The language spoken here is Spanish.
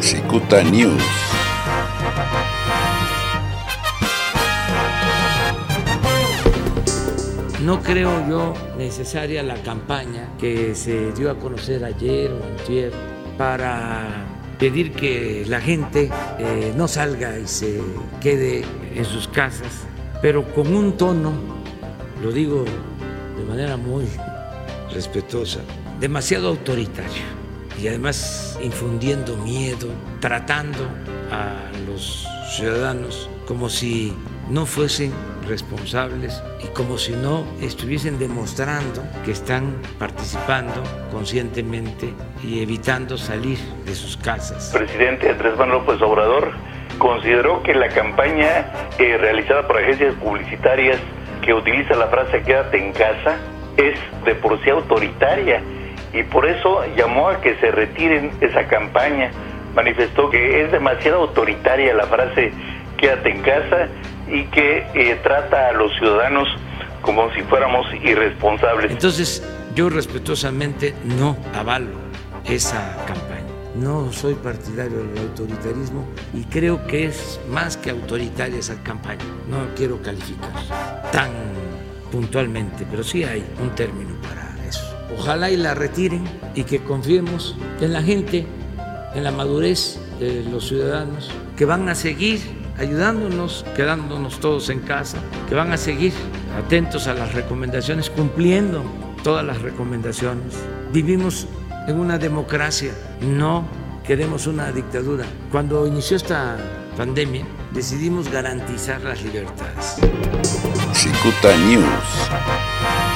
Cicuta News. No creo yo necesaria la campaña que se dio a conocer ayer o antier para pedir que la gente eh, no salga y se quede en sus casas, pero con un tono, lo digo de manera muy respetuosa, demasiado autoritario y además infundiendo miedo, tratando a los ciudadanos como si no fuesen responsables y como si no estuviesen demostrando que están participando conscientemente y evitando salir de sus casas. Presidente Andrés Manuel López Obrador consideró que la campaña eh, realizada por agencias publicitarias que utiliza la frase quédate en casa es de por sí autoritaria y por eso llamó a que se retiren esa campaña. Manifestó que es demasiado autoritaria la frase quédate en casa y que eh, trata a los ciudadanos como si fuéramos irresponsables. Entonces, yo respetuosamente no avalo esa campaña. No soy partidario del autoritarismo y creo que es más que autoritaria esa campaña. No quiero calificar tan puntualmente, pero sí hay un término para. Ojalá y la retiren y que confiemos en la gente, en la madurez de los ciudadanos, que van a seguir ayudándonos, quedándonos todos en casa, que van a seguir atentos a las recomendaciones, cumpliendo todas las recomendaciones. Vivimos en una democracia, no queremos una dictadura. Cuando inició esta pandemia, decidimos garantizar las libertades. Cicuta News.